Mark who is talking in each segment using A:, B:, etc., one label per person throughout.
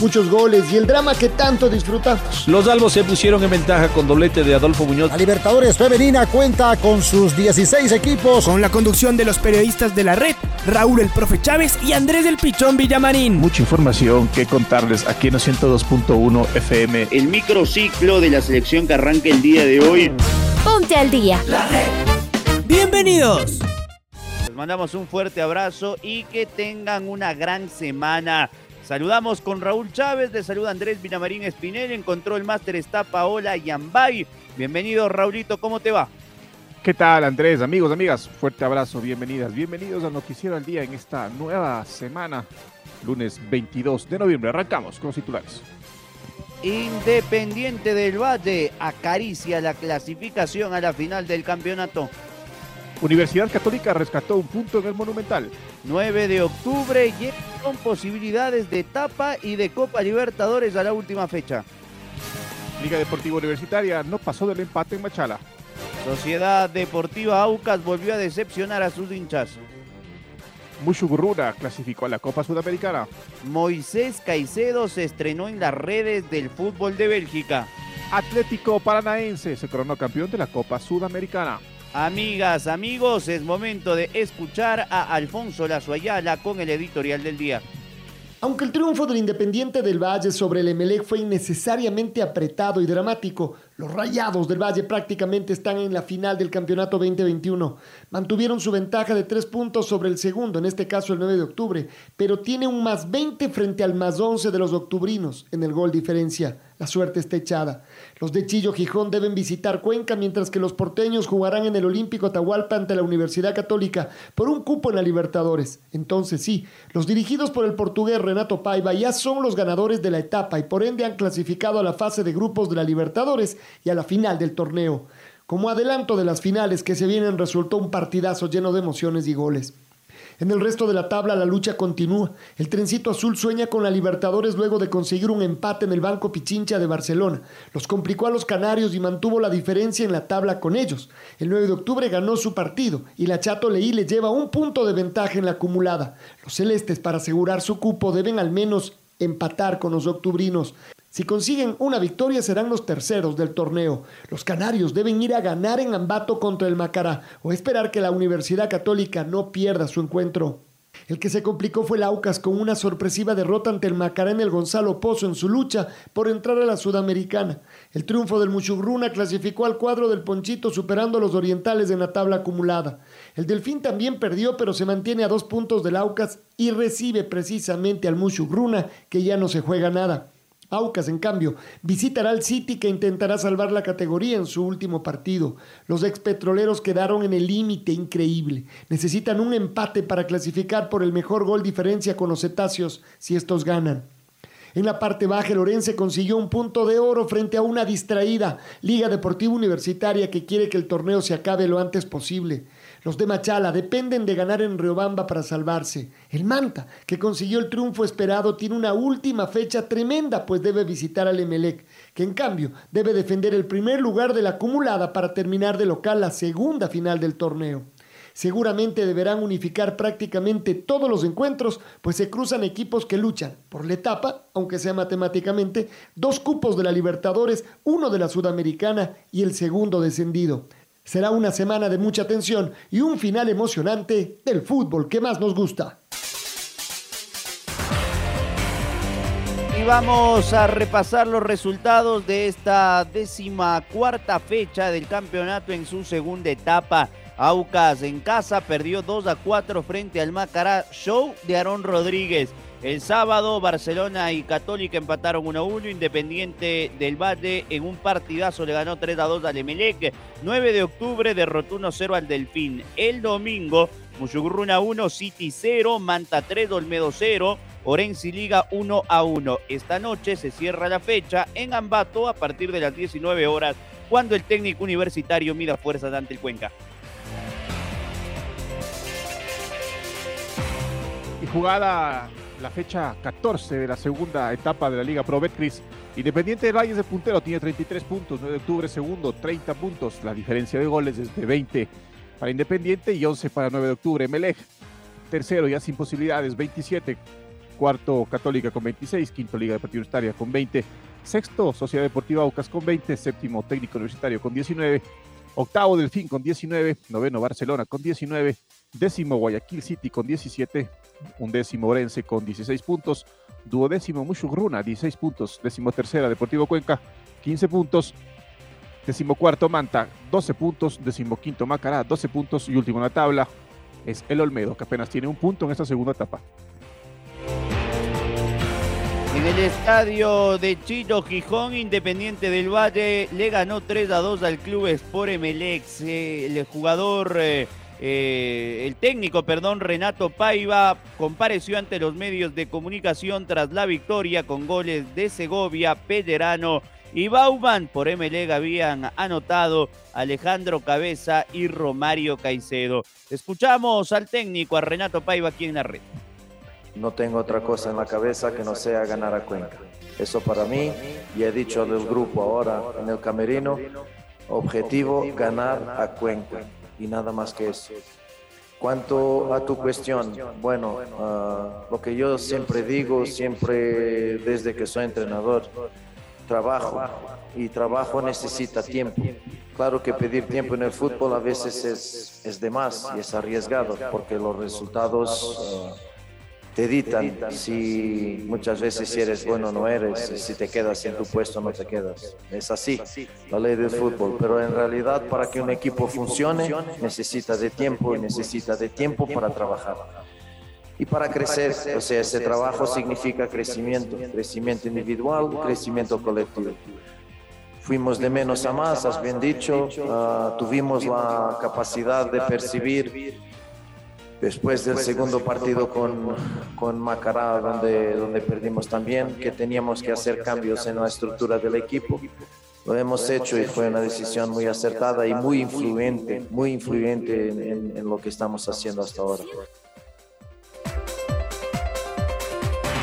A: muchos goles y el drama que tanto disfrutamos.
B: Los albos se pusieron en ventaja con doblete de Adolfo Muñoz.
C: La Libertadores Femenina cuenta con sus 16 equipos.
D: Con la conducción de los periodistas de la red, Raúl el Profe Chávez y Andrés del Pichón Villamarín.
E: Mucha información que contarles aquí en 102.1 FM.
F: El microciclo de la selección que arranca el día de hoy.
G: Ponte al día.
D: La red. Bienvenidos.
F: Les mandamos un fuerte abrazo y que tengan una gran semana. Saludamos con Raúl Chávez, le saluda Andrés Vinamarín Espinel, en control máster está Paola Yambay. Bienvenido Raulito, ¿cómo te va?
E: ¿Qué tal Andrés? Amigos, amigas, fuerte abrazo, bienvenidas, bienvenidos al Noticiero al Día en esta nueva semana, lunes 22 de noviembre. Arrancamos con los titulares.
F: Independiente del Valle acaricia la clasificación a la final del campeonato.
E: Universidad Católica rescató un punto en el Monumental.
F: 9 de octubre y con posibilidades de etapa y de Copa Libertadores a la última fecha.
E: Liga Deportiva Universitaria no pasó del empate en Machala.
F: Sociedad Deportiva Aucas volvió a decepcionar a sus hinchas.
E: Mushugurura clasificó a la Copa Sudamericana.
F: Moisés Caicedo se estrenó en las redes del fútbol de Bélgica.
E: Atlético Paranaense se coronó campeón de la Copa Sudamericana.
F: Amigas, amigos, es momento de escuchar a Alfonso Lazoayala con el editorial del día.
A: Aunque el triunfo del Independiente del Valle sobre el Emelec fue innecesariamente apretado y dramático, los Rayados del Valle prácticamente están en la final del campeonato 2021. Mantuvieron su ventaja de tres puntos sobre el segundo, en este caso el 9 de octubre, pero tiene un más 20 frente al más 11 de los octubrinos en el gol diferencia. La suerte está echada. Los de Chillo Gijón deben visitar Cuenca, mientras que los porteños jugarán en el Olímpico Atahualpa ante la Universidad Católica por un cupo en la Libertadores. Entonces sí, los dirigidos por el portugués Renato Paiva ya son los ganadores de la etapa y por ende han clasificado a la fase de grupos de la Libertadores y a la final del torneo. Como adelanto de las finales que se vienen resultó un partidazo lleno de emociones y goles. En el resto de la tabla la lucha continúa. El trencito azul sueña con la Libertadores luego de conseguir un empate en el Banco Pichincha de Barcelona. Los complicó a los canarios y mantuvo la diferencia en la tabla con ellos. El 9 de octubre ganó su partido y la Chato Leí le lleva un punto de ventaja en la acumulada. Los celestes para asegurar su cupo deben al menos empatar con los octubrinos. Si consiguen una victoria serán los terceros del torneo. Los canarios deben ir a ganar en Ambato contra el Macará o esperar que la Universidad Católica no pierda su encuentro. El que se complicó fue el Aucas con una sorpresiva derrota ante el Macará en el Gonzalo Pozo en su lucha por entrar a la Sudamericana. El triunfo del Muchugruna clasificó al cuadro del Ponchito superando a los orientales en la tabla acumulada. El Delfín también perdió pero se mantiene a dos puntos del Aucas y recibe precisamente al Muchugruna que ya no se juega nada. Aucas, en cambio, visitará al City que intentará salvar la categoría en su último partido. Los expetroleros quedaron en el límite increíble. Necesitan un empate para clasificar por el mejor gol diferencia con los cetáceos si estos ganan. En la parte baja, Lorense consiguió un punto de oro frente a una distraída Liga Deportiva Universitaria que quiere que el torneo se acabe lo antes posible. Los de Machala dependen de ganar en Riobamba para salvarse. El Manta, que consiguió el triunfo esperado, tiene una última fecha tremenda, pues debe visitar al Emelec, que en cambio debe defender el primer lugar de la acumulada para terminar de local la segunda final del torneo. Seguramente deberán unificar prácticamente todos los encuentros, pues se cruzan equipos que luchan por la etapa, aunque sea matemáticamente, dos cupos de la Libertadores, uno de la Sudamericana y el segundo descendido. Será una semana de mucha tensión y un final emocionante del fútbol que más nos gusta.
F: Y vamos a repasar los resultados de esta décima cuarta fecha del campeonato en su segunda etapa. Aucas en casa perdió 2 a 4 frente al Macará Show de Aarón Rodríguez. El sábado, Barcelona y Católica empataron 1 a 1. Independiente del Valle en un partidazo le ganó 3 a 2 al Emelec. 9 de octubre derrotó 1 0 al Delfín. El domingo, Mushugurruna 1, City 0, Manta 3, Olmedo 0. Orense Liga 1 a 1. Esta noche se cierra la fecha en Ambato a partir de las 19 horas, cuando el técnico universitario mida fuerzas ante el Cuenca.
E: Jugada la fecha 14 de la segunda etapa de la Liga Pro Betcris. Independiente del Valle de puntero, tiene 33 puntos. 9 de octubre, segundo, 30 puntos. La diferencia de goles es de 20 para Independiente y 11 para 9 de octubre. Melej, tercero, ya sin posibilidades, 27. Cuarto, Católica con 26. Quinto, Liga Deportiva Universitaria con 20. Sexto, Sociedad Deportiva Aucas con 20. Séptimo, Técnico Universitario con 19. Octavo, Delfín con 19. Noveno, Barcelona con 19. Décimo, Guayaquil City con 17 undécimo Orense con 16 puntos, duodécimo Mushugruna 16 puntos, décimo tercera Deportivo Cuenca 15 puntos, décimo cuarto Manta 12 puntos, décimo quinto Macará 12 puntos y último en la tabla es el Olmedo que apenas tiene un punto en esta segunda etapa.
F: En el estadio de Chito Gijón, Independiente del Valle le ganó 3 a 2 al club Sport Emelex. Eh, el jugador eh, eh, el técnico, perdón, Renato Paiva compareció ante los medios de comunicación tras la victoria con goles de Segovia, Pellerano y Bauman. Por MLEG habían anotado Alejandro Cabeza y Romario Caicedo. Escuchamos al técnico, a Renato Paiva, aquí en la red.
H: No tengo otra cosa en la cabeza que no sea ganar a Cuenca. Eso para mí, y he dicho del grupo ahora en el camerino, objetivo ganar a Cuenca y nada más que eso. Cuanto a tu cuestión, bueno, ah, lo que yo siempre digo, siempre desde que soy entrenador, trabajo y trabajo necesita tiempo. Claro que pedir tiempo en el fútbol a veces es, es de más y es arriesgado porque los resultados... Ah, te editan si muchas veces si eres bueno no eres, si te quedas en tu puesto no te quedas. Es así, la ley del fútbol, pero en realidad para que un equipo funcione necesita de tiempo y necesita de tiempo para trabajar. Y para crecer, o sea, ese trabajo significa crecimiento, crecimiento individual, crecimiento colectivo. Fuimos de menos a más, has bien dicho, ah, tuvimos la capacidad de percibir después del segundo partido con, con Macará, donde, donde perdimos también, que teníamos que hacer cambios en la estructura del equipo. Lo hemos hecho y fue una decisión muy acertada y muy influyente, muy influyente en, en lo que estamos haciendo hasta ahora.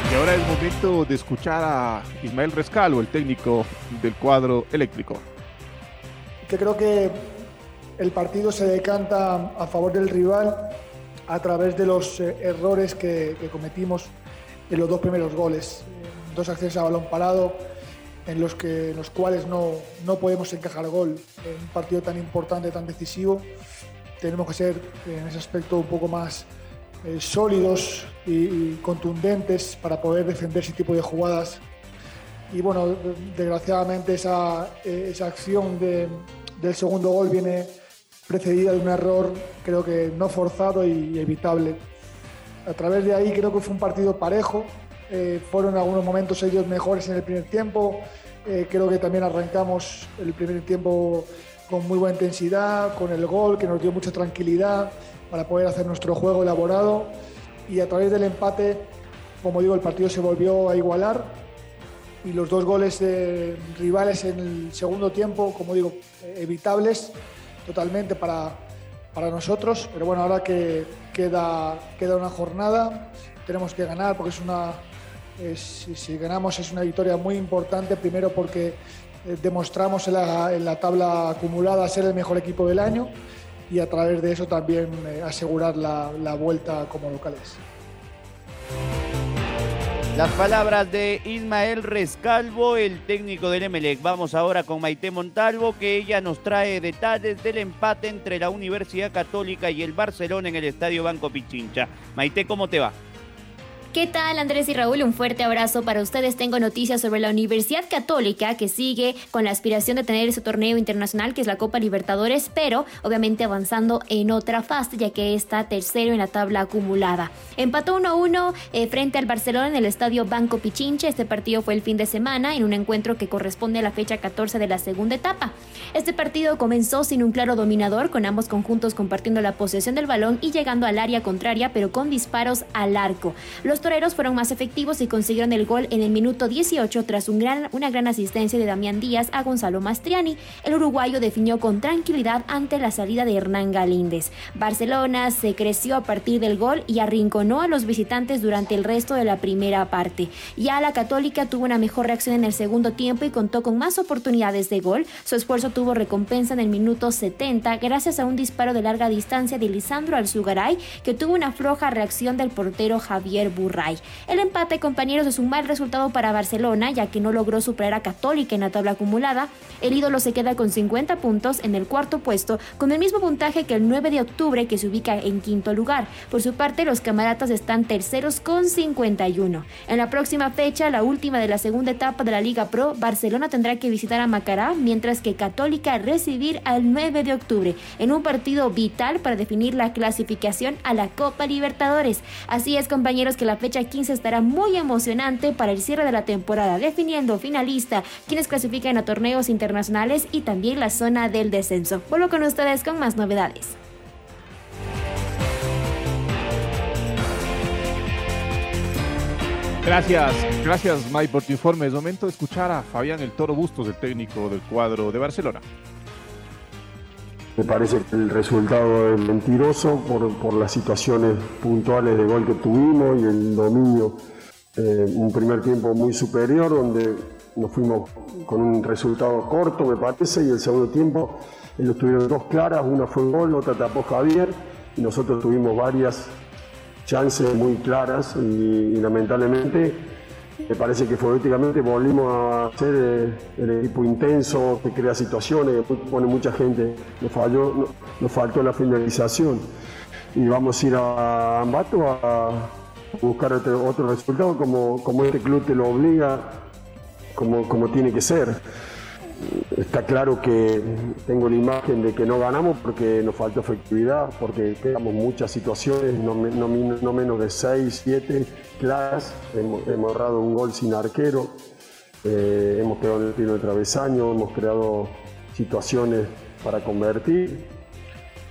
E: Y ahora es momento de escuchar a Ismael Rescalo, el técnico del cuadro eléctrico.
I: Que creo que el partido se decanta a favor del rival a través de los eh, errores que, cometimos en los dos primeros goles. Dos acciones a balón parado en los, que, los cuales no, no podemos encajar gol. En un partido tan importante, tan decisivo, tenemos que ser en ese aspecto un poco más eh, sólidos y, contundentes para poder defender ese tipo de jugadas. Y bueno, desgraciadamente esa, eh, esa acción de, del segundo gol viene precedida de un error creo que no forzado y evitable. A través de ahí creo que fue un partido parejo, eh, fueron en algunos momentos ellos mejores en el primer tiempo, eh, creo que también arrancamos el primer tiempo con muy buena intensidad, con el gol que nos dio mucha tranquilidad para poder hacer nuestro juego elaborado. Y a través del empate, como digo, el partido se volvió a igualar. Y los dos goles de rivales en el segundo tiempo, como digo, evitables, totalmente para, para nosotros, pero bueno, ahora que queda, queda una jornada, tenemos que ganar porque es una, si, ganamos es una victoria muy importante, primero porque eh, demostramos en la, en la, tabla acumulada ser el mejor equipo del año y a través de eso también eh, asegurar la, la vuelta como locales.
F: Las palabras de Ismael Rescalvo, el técnico del Emelec. Vamos ahora con Maite Montalvo, que ella nos trae detalles del empate entre la Universidad Católica y el Barcelona en el Estadio Banco Pichincha. Maite, ¿cómo te va?
G: ¿Qué tal Andrés y Raúl? Un fuerte abrazo para ustedes. Tengo noticias sobre la Universidad Católica que sigue con la aspiración de tener ese torneo internacional que es la Copa Libertadores, pero obviamente avanzando en otra fase ya que está tercero en la tabla acumulada. Empató 1-1 eh, frente al Barcelona en el estadio Banco Pichinche. Este partido fue el fin de semana en un encuentro que corresponde a la fecha 14 de la segunda etapa. Este partido comenzó sin un claro dominador, con ambos conjuntos compartiendo la posesión del balón y llegando al área contraria, pero con disparos al arco. Los toreros fueron más efectivos y consiguieron el gol en el minuto 18 tras una gran asistencia de Damián Díaz a Gonzalo Mastriani. El uruguayo definió con tranquilidad ante la salida de Hernán Galíndez. Barcelona se creció a partir del gol y arrinconó a los visitantes durante el resto de la primera parte. Ya la Católica tuvo una mejor reacción en el segundo tiempo y contó con más oportunidades de gol. Su esfuerzo tuvo recompensa en el minuto 70 gracias a un disparo de larga distancia de Lisandro Alzugaray que tuvo una floja reacción del portero Javier El empate, compañeros, es un mal resultado para Barcelona ya que no logró superar a Católica en la tabla acumulada. El ídolo se queda con 50 puntos en el cuarto puesto con el mismo puntaje que el 9 de octubre que se ubica en quinto lugar. Por su parte, los camaratas están terceros con 51. En la próxima fecha, la última de la segunda etapa de la Liga Pro, Barcelona tendrá que visitar a Macará, mientras que Católica recibir al 9 de octubre, en un partido vital para definir la clasificación a la Copa Libertadores. Así es, compañeros, que la fecha 15 estará muy emocionante para el cierre de la temporada, definiendo finalista, quienes clasifican a torneos internacionales y también la zona del descenso. Vuelvo con ustedes con más novedades.
E: Gracias, gracias Mike por tu informe. Es momento de escuchar a Fabián El Toro Bustos, el técnico del cuadro de Barcelona.
J: Me parece que el resultado es mentiroso por, las situaciones puntuales de gol que tuvimos y el dominio. Eh, un primer tiempo muy superior donde nos fuimos con un resultado corto, me parece, y el segundo tiempo ellos tuvieron dos claras, una fue gol, otra tapó Javier, y nosotros tuvimos varias chances muy claras y, lamentablemente me parece que futbolísticamente volvimos a ser eh, el, equipo intenso que crea situaciones, que pone mucha gente, nos, falló, nos faltó la finalización y vamos a ir a Ambato a buscar otro, resultado como, como este club te lo obliga, como, como tiene que ser. Está claro que tengo la imagen de que no ganamos porque nos faltó efectividad, porque quedamos muchas situaciones, no, menos de 6, 7 claras. Hemos, hemos errado un gol sin arquero, eh, hemos en el tiro de travesaño, hemos creado situaciones para convertir.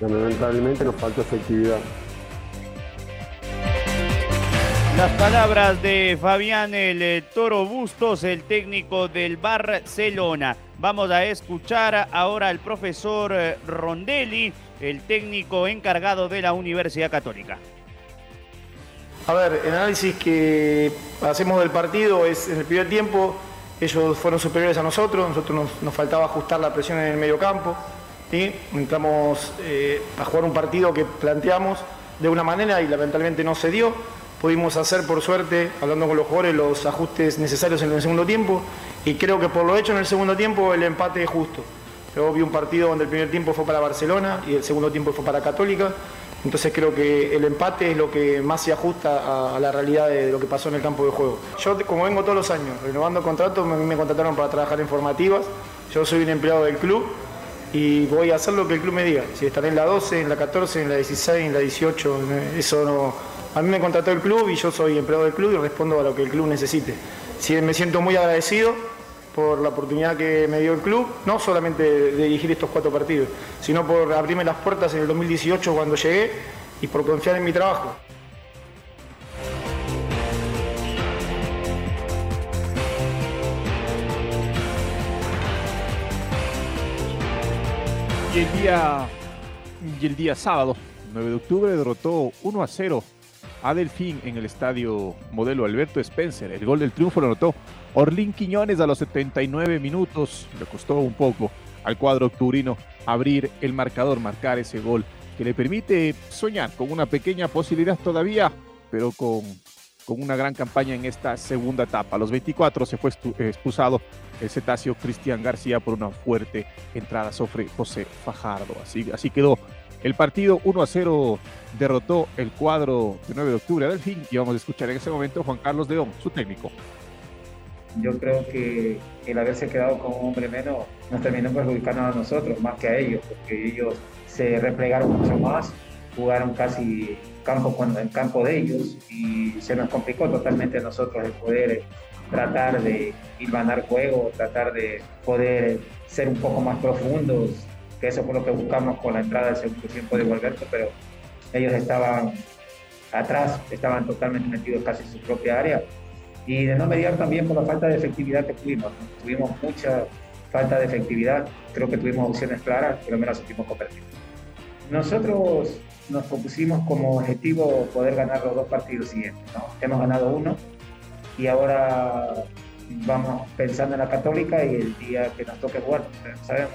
J: Lamentablemente nos faltó efectividad.
F: Las palabras de Fabián el eh, Toro Bustos, el técnico del Barcelona. Vamos a escuchar ahora al profesor eh, Rondelli, el técnico encargado de la Universidad Católica.
K: A ver, el análisis que hacemos del partido es en el primer tiempo, ellos fueron superiores a nosotros, nosotros nos, faltaba ajustar la presión en el medio campo. Entramos eh, a jugar un partido que planteamos de una manera y lamentablemente no se dio pudimos hacer por suerte, hablando con los jugadores, los ajustes necesarios en el segundo tiempo y creo que por lo hecho en el segundo tiempo el empate es justo. Luego vi un partido donde el primer tiempo fue para Barcelona y el segundo tiempo fue para Católica, entonces creo que el empate es lo que más se ajusta a, la realidad de lo que pasó en el campo de juego. Yo como vengo todos los años renovando contratos, me, me contrataron para trabajar en formativas, yo soy un empleado del club y voy a hacer lo que el club me diga. Si estaré en la 12, en la 14, en la 16, en la 18, eso no, a mí me contrató el club y yo soy empleado del club y respondo a lo que el club necesite. Sí, me siento muy agradecido por la oportunidad que me dio el club, no solamente de dirigir estos cuatro partidos, sino por abrirme las puertas en el 2018 cuando llegué y por confiar en mi trabajo.
E: Y el día, y el día sábado, 9 de octubre, derrotó 1 a 0 a Delfín en el estadio modelo Alberto Spencer. El gol del triunfo lo anotó Orlín Quiñones a los 79 minutos. Le costó un poco al cuadro octubrino abrir el marcador, marcar ese gol que le permite soñar con una pequeña posibilidad todavía, pero con, con una gran campaña en esta segunda etapa. A los 24 se fue expulsado el cetáceo Cristian García por una fuerte entrada sobre José Fajardo. Así, así quedó el partido 1 a 0 derrotó el cuadro de 9 de octubre del fin y vamos a escuchar en ese momento a Juan Carlos León, su técnico.
L: Yo creo que el haberse quedado con un hombre menos nos terminó perjudicando a nosotros más que a ellos, porque ellos se replegaron mucho más, jugaron casi campo en campo de ellos y se nos complicó totalmente a nosotros el poder tratar de ir ganar juego, tratar de poder ser un poco más profundos, que eso fue lo que buscamos con la entrada del segundo tiempo de Gualberto, pero ellos estaban atrás estaban totalmente metidos casi en su propia área. Y de no mediar también por la falta de efectividad que tuvimos. Tuvimos mucha falta de efectividad, creo que tuvimos opciones claras, pero menos supimos convertir. Nosotros nos propusimos como objetivo poder ganar los dos partidos siguientes. ¿no? Hemos ganado uno y ahora vamos pensando en la Católica y el día que nos toque jugar, no sabemos,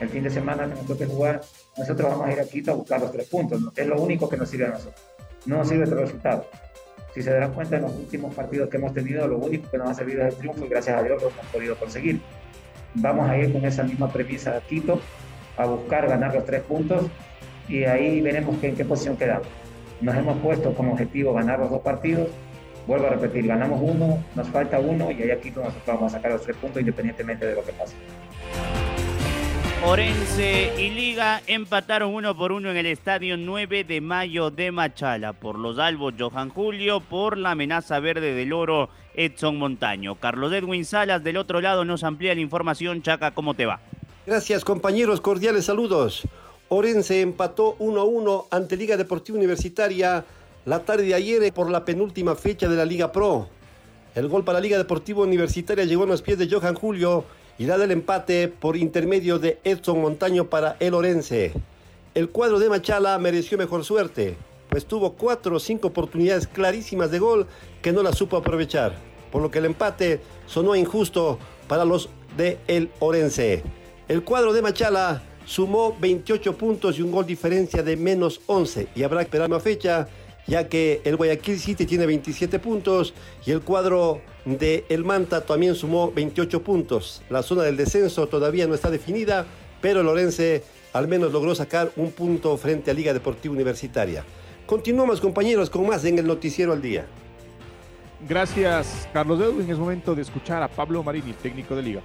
L: el fin de semana que nos toque jugar, nosotros vamos a ir a Quito a buscar los tres puntos. Es lo único que nos sirve a nosotros. No nos sirve otro resultado. Si se dan cuenta en los últimos partidos que hemos tenido, lo único que nos ha servido es el triunfo y gracias a Dios lo hemos podido conseguir. Vamos a ir con esa misma premisa a Quito a buscar ganar los tres puntos y ahí veremos en qué posición quedamos. Nos hemos puesto como objetivo ganar los dos partidos. Vuelvo a repetir, ganamos uno, nos falta uno y ahí aquí nosotros vamos a sacar los tres puntos independientemente de lo que pase.
F: Orense y Liga empataron uno por uno en el estadio 9 de mayo de Machala. Por los albos Johan Julio, por la amenaza verde del oro Edson Montaño. Carlos Edwin Salas del otro lado nos amplía la información. Chaca, ¿cómo te va?
M: Gracias compañeros, cordiales saludos. Orense empató 1-1 ante Liga Deportiva Universitaria la tarde de ayer por la penúltima fecha de la Liga Pro. El gol para la Liga Deportiva Universitaria llegó a los pies de Johan Julio y da el empate por intermedio de Edson Montaño para el Orense. El cuadro de Machala mereció mejor suerte, pues tuvo cuatro o cinco oportunidades clarísimas de gol que no las supo aprovechar, por lo que el empate sonó injusto para los de el Orense. El cuadro de Machala sumó 28 puntos y un gol diferencia de menos 11 y habrá que esperar una fecha ya que el Guayaquil City tiene 27 puntos y el cuadro de El Manta también sumó 28 puntos. La zona del descenso todavía no está definida, pero Lorense al menos logró sacar un punto frente a Liga Deportiva Universitaria. Continuamos compañeros con más en el Noticiero al Día.
E: Gracias Carlos Edwin, es momento de escuchar a Pablo Marini, técnico de Liga.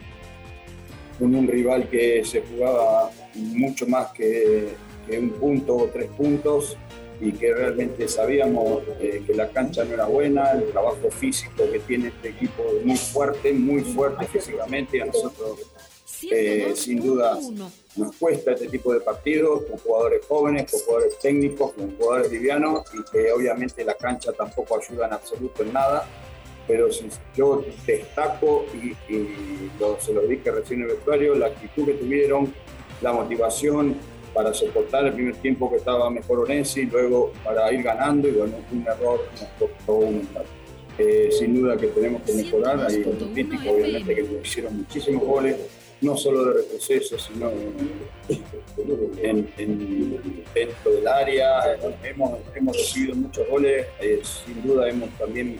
N: Con un rival que se jugaba mucho más que, que un punto o tres puntos, y que realmente sabíamos eh, que la cancha no era buena, el trabajo físico que tiene este equipo es muy fuerte, muy fuerte físicamente, a nosotros eh, sin duda nos cuesta este tipo de partidos con jugadores jóvenes, con jugadores técnicos, con jugadores livianos y que obviamente la cancha tampoco ayuda en absoluto en nada, pero si yo destaco y, se lo dije recién en el vestuario, la actitud que tuvieron, la motivación, para soportar el primer tiempo que estaba mejor Onesi, luego para ir ganando y bueno, un error nos costó un eh, sin duda que tenemos que mejorar, hay un crítico obviamente que nos hicieron muchísimos goles, no solo de retroceso, sino en, dentro del área, hemos, hemos recibido muchos goles, eh, sin duda hemos también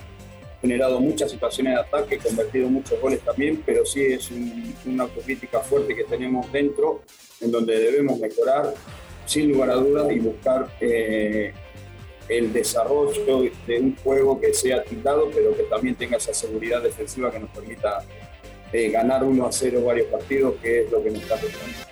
N: generado muchas situaciones de ataque, convertido muchos goles también, pero sí es una autocrítica fuerte que tenemos dentro, en donde debemos mejorar sin lugar a dudas y buscar eh, el desarrollo de un juego que sea tildado, pero que también tenga esa seguridad defensiva que nos permita eh, ganar 1 a 0 varios partidos, que es lo que nos está pasando.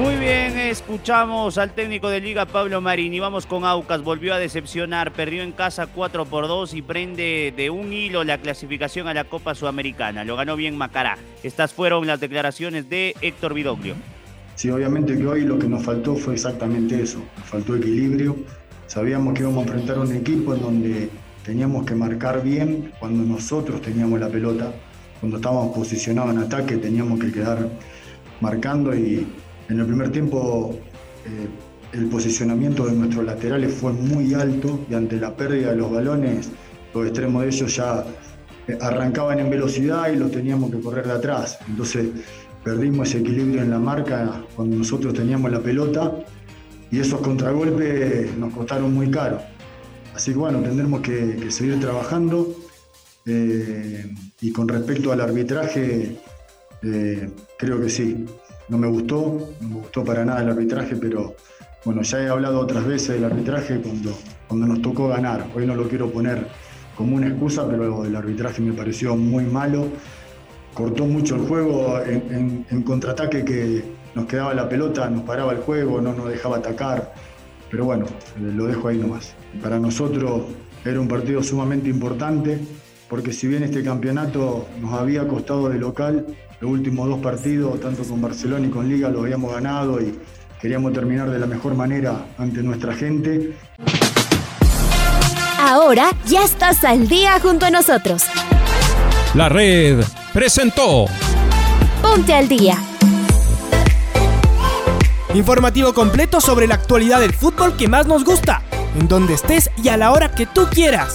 F: Muy bien, escuchamos al técnico de Liga Pablo Marini. Vamos con Aucas, volvió a decepcionar, perdió en casa 4 por 2 y prende de un hilo la clasificación a la Copa Sudamericana. Lo ganó bien Macará. Estas fueron las declaraciones de Héctor Vidoglio.
O: Sí, obviamente que hoy lo que nos faltó fue exactamente eso, nos faltó equilibrio. Sabíamos que íbamos a enfrentar un equipo en donde teníamos que marcar bien cuando nosotros teníamos la pelota, cuando estábamos posicionados en ataque teníamos que quedar marcando y en el primer tiempo eh, el posicionamiento de nuestros laterales fue muy alto y ante la pérdida de los balones los extremos de ellos ya eh, arrancaban en velocidad y los teníamos que correr de atrás. Entonces perdimos ese equilibrio en la marca cuando nosotros teníamos la pelota y esos contragolpes nos costaron muy caro. Así que bueno, tendremos que, seguir trabajando. Eh, y con respecto al arbitraje, creo que sí, no me gustó, no me gustó para nada el arbitraje, pero bueno, ya he hablado otras veces del arbitraje cuando, cuando nos tocó ganar. Hoy no lo quiero poner como una excusa, pero el arbitraje me pareció muy malo. Cortó mucho el juego en, contraataque que nos quedaba la pelota, nos paraba el juego, no nos dejaba atacar. Pero bueno, lo dejo ahí nomás. Para nosotros era un partido sumamente importante, porque si bien este campeonato nos había costado de local, los últimos dos partidos, tanto con Barcelona y con Liga, lo habíamos ganado y queríamos terminar de la mejor manera ante nuestra gente.
G: Ahora ya estás al día junto a nosotros.
P: La red presentó
G: Ponte al día.
D: Informativo completo sobre la actualidad del fútbol que más nos gusta, en donde estés y a la hora que tú quieras.